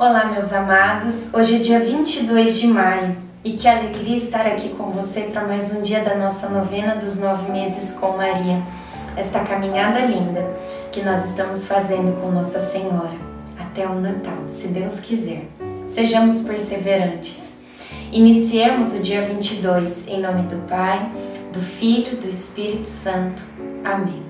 Olá, meus amados. Hoje é dia 22 de maio e que alegria estar aqui com você para mais um dia da nossa novena dos nove meses com Maria. Esta caminhada linda que nós estamos fazendo com Nossa Senhora até o Natal, se Deus quiser. Sejamos perseverantes. Iniciemos o dia 22 em nome do Pai, do Filho, do Espírito Santo. Amém.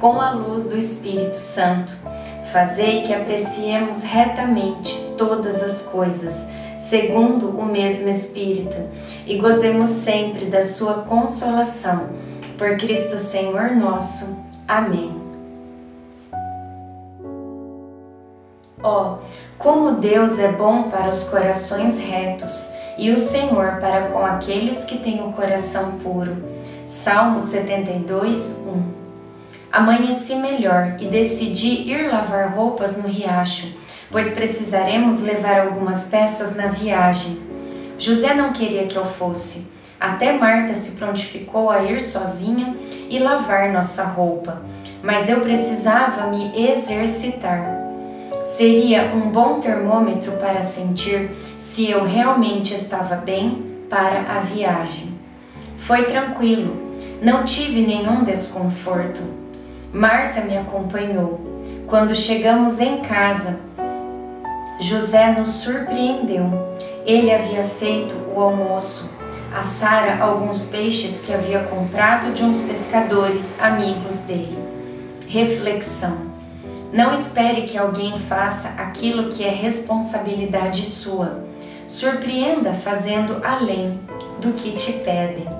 com a luz do Espírito Santo. Fazei que apreciemos retamente todas as coisas, segundo o mesmo Espírito, e gozemos sempre da Sua consolação. Por Cristo Senhor nosso. Amém. Ó, oh, como Deus é bom para os corações retos e o Senhor para com aqueles que têm o coração puro. Salmo 72, 1 Amanheci melhor e decidi ir lavar roupas no riacho, pois precisaremos levar algumas peças na viagem. José não queria que eu fosse. Até Marta se prontificou a ir sozinha e lavar nossa roupa, mas eu precisava me exercitar. Seria um bom termômetro para sentir se eu realmente estava bem para a viagem. Foi tranquilo, não tive nenhum desconforto. Marta me acompanhou. Quando chegamos em casa, José nos surpreendeu. Ele havia feito o almoço, a Sara alguns peixes que havia comprado de uns pescadores amigos dele. Reflexão: Não espere que alguém faça aquilo que é responsabilidade sua. Surpreenda fazendo além do que te pedem.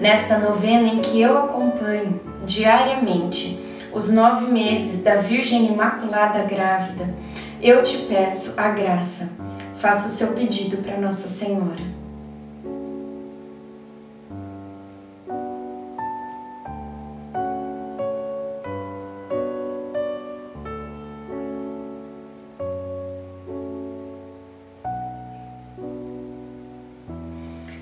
nesta novena em que eu acompanho diariamente os nove meses da Virgem Imaculada Grávida, eu te peço a graça. Faça o seu pedido para Nossa Senhora.